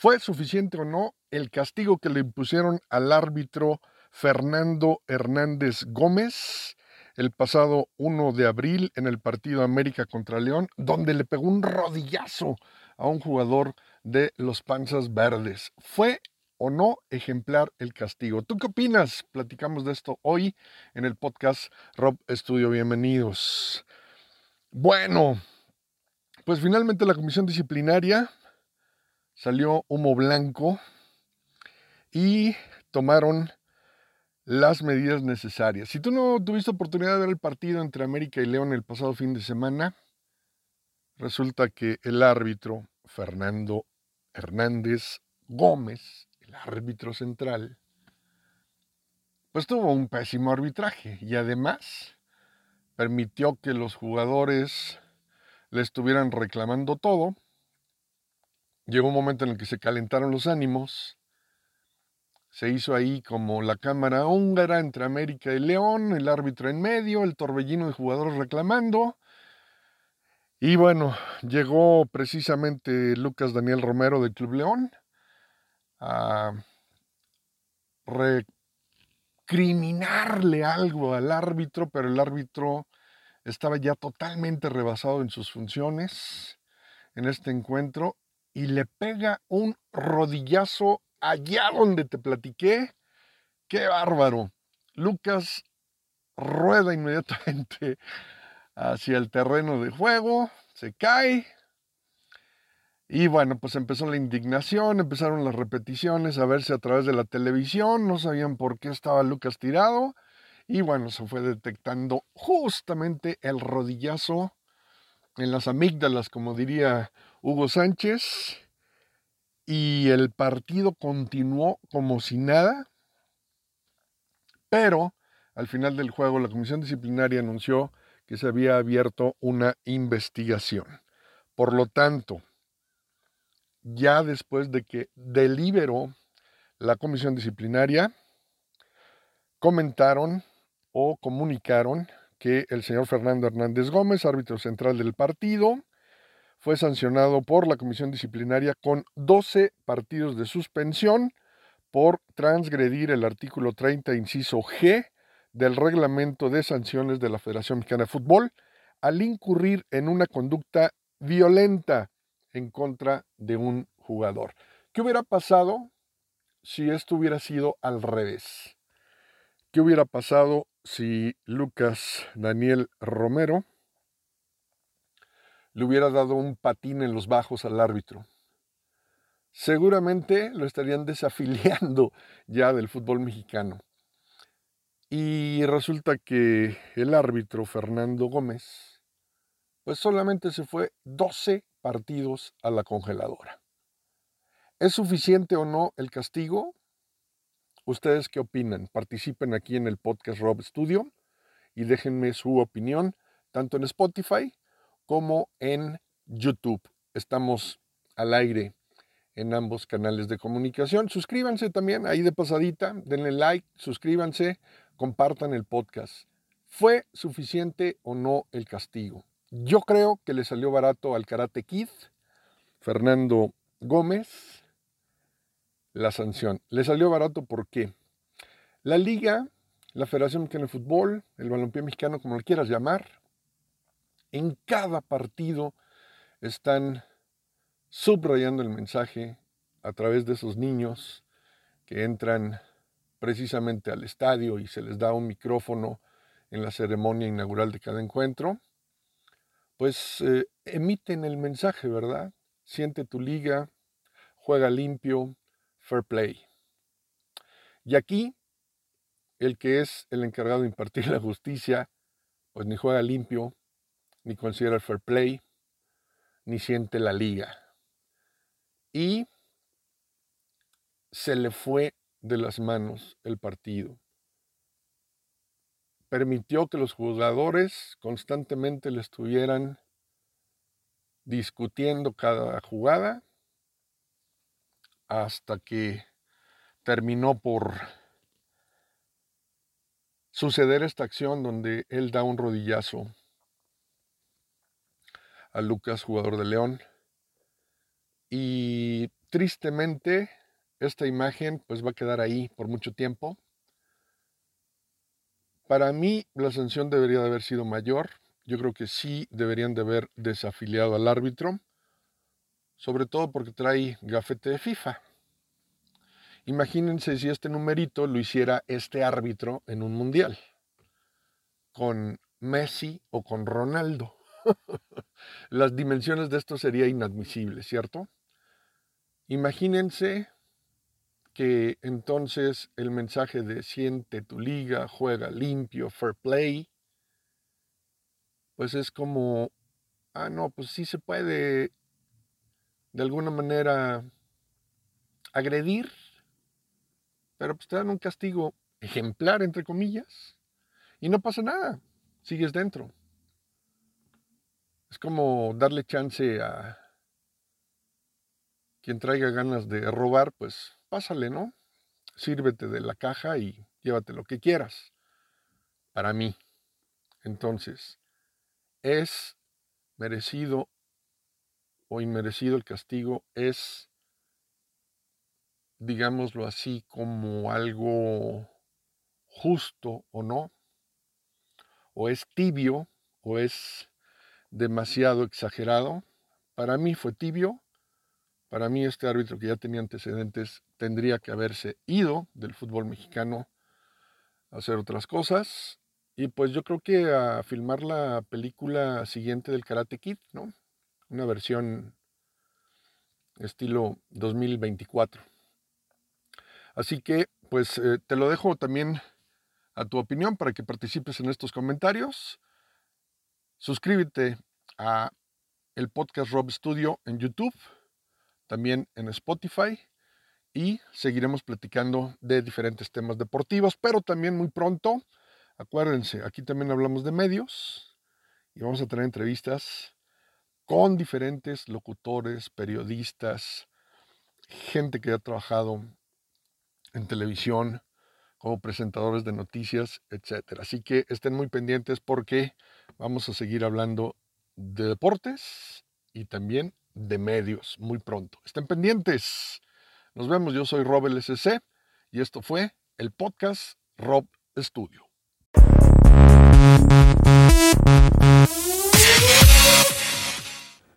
¿Fue suficiente o no el castigo que le impusieron al árbitro Fernando Hernández Gómez el pasado 1 de abril en el partido América contra León, donde le pegó un rodillazo a un jugador de los Panzas Verdes? ¿Fue o no ejemplar el castigo? ¿Tú qué opinas? Platicamos de esto hoy en el podcast Rob Estudio. Bienvenidos. Bueno, pues finalmente la comisión disciplinaria salió humo blanco y tomaron las medidas necesarias. Si tú no tuviste oportunidad de ver el partido entre América y León el pasado fin de semana, resulta que el árbitro Fernando Hernández Gómez, el árbitro central, pues tuvo un pésimo arbitraje y además permitió que los jugadores le estuvieran reclamando todo Llegó un momento en el que se calentaron los ánimos. Se hizo ahí como la cámara húngara entre América y León, el árbitro en medio, el torbellino de jugadores reclamando. Y bueno, llegó precisamente Lucas Daniel Romero del Club León a recriminarle algo al árbitro, pero el árbitro estaba ya totalmente rebasado en sus funciones en este encuentro y le pega un rodillazo allá donde te platiqué. ¡Qué bárbaro! Lucas rueda inmediatamente hacia el terreno de juego, se cae. Y bueno, pues empezó la indignación, empezaron las repeticiones a verse a través de la televisión, no sabían por qué estaba Lucas tirado. Y bueno, se fue detectando justamente el rodillazo en las amígdalas, como diría Hugo Sánchez y el partido continuó como si nada, pero al final del juego la comisión disciplinaria anunció que se había abierto una investigación. Por lo tanto, ya después de que deliberó la comisión disciplinaria, comentaron o comunicaron que el señor Fernando Hernández Gómez, árbitro central del partido, fue sancionado por la Comisión Disciplinaria con 12 partidos de suspensión por transgredir el artículo 30, inciso G del reglamento de sanciones de la Federación Mexicana de Fútbol al incurrir en una conducta violenta en contra de un jugador. ¿Qué hubiera pasado si esto hubiera sido al revés? ¿Qué hubiera pasado si Lucas Daniel Romero le hubiera dado un patín en los bajos al árbitro. Seguramente lo estarían desafiliando ya del fútbol mexicano. Y resulta que el árbitro Fernando Gómez, pues solamente se fue 12 partidos a la congeladora. ¿Es suficiente o no el castigo? ¿Ustedes qué opinan? Participen aquí en el podcast Rob Studio y déjenme su opinión, tanto en Spotify como en YouTube. Estamos al aire en ambos canales de comunicación. Suscríbanse también ahí de pasadita, denle like, suscríbanse, compartan el podcast. ¿Fue suficiente o no el castigo? Yo creo que le salió barato al Karate Kid, Fernando Gómez, la sanción. Le salió barato porque la liga, la Federación Mexicana de Fútbol, el balompié mexicano, como lo quieras llamar, en cada partido están subrayando el mensaje a través de esos niños que entran precisamente al estadio y se les da un micrófono en la ceremonia inaugural de cada encuentro, pues eh, emiten el mensaje, ¿verdad? Siente tu liga, juega limpio, fair play. Y aquí, el que es el encargado de impartir la justicia, pues ni juega limpio, ni considera el fair play, ni siente la liga. Y se le fue de las manos el partido. Permitió que los jugadores constantemente le estuvieran discutiendo cada jugada hasta que terminó por suceder esta acción donde él da un rodillazo a Lucas, jugador de León. Y tristemente, esta imagen pues va a quedar ahí por mucho tiempo. Para mí la sanción debería de haber sido mayor. Yo creo que sí deberían de haber desafiliado al árbitro, sobre todo porque trae gafete de FIFA. Imagínense si este numerito lo hiciera este árbitro en un mundial, con Messi o con Ronaldo. Las dimensiones de esto sería inadmisible, ¿cierto? Imagínense que entonces el mensaje de siente tu liga, juega limpio, fair play, pues es como, ah, no, pues sí se puede de alguna manera agredir, pero pues te dan un castigo ejemplar, entre comillas, y no pasa nada, sigues dentro. Es como darle chance a quien traiga ganas de robar, pues pásale, ¿no? Sírvete de la caja y llévate lo que quieras. Para mí. Entonces, es merecido o inmerecido el castigo, es, digámoslo así, como algo justo o no, o es tibio, o es demasiado exagerado. Para mí fue tibio, para mí este árbitro que ya tenía antecedentes tendría que haberse ido del fútbol mexicano a hacer otras cosas. Y pues yo creo que a filmar la película siguiente del Karate Kid, ¿no? Una versión estilo 2024. Así que pues eh, te lo dejo también a tu opinión para que participes en estos comentarios. Suscríbete a el podcast Rob Studio en YouTube, también en Spotify y seguiremos platicando de diferentes temas deportivos, pero también muy pronto, acuérdense, aquí también hablamos de medios y vamos a tener entrevistas con diferentes locutores, periodistas, gente que ha trabajado en televisión como presentadores de noticias, etc. Así que estén muy pendientes porque vamos a seguir hablando de deportes y también de medios muy pronto. Estén pendientes. Nos vemos, yo soy Rob LSC y esto fue el podcast Rob Studio.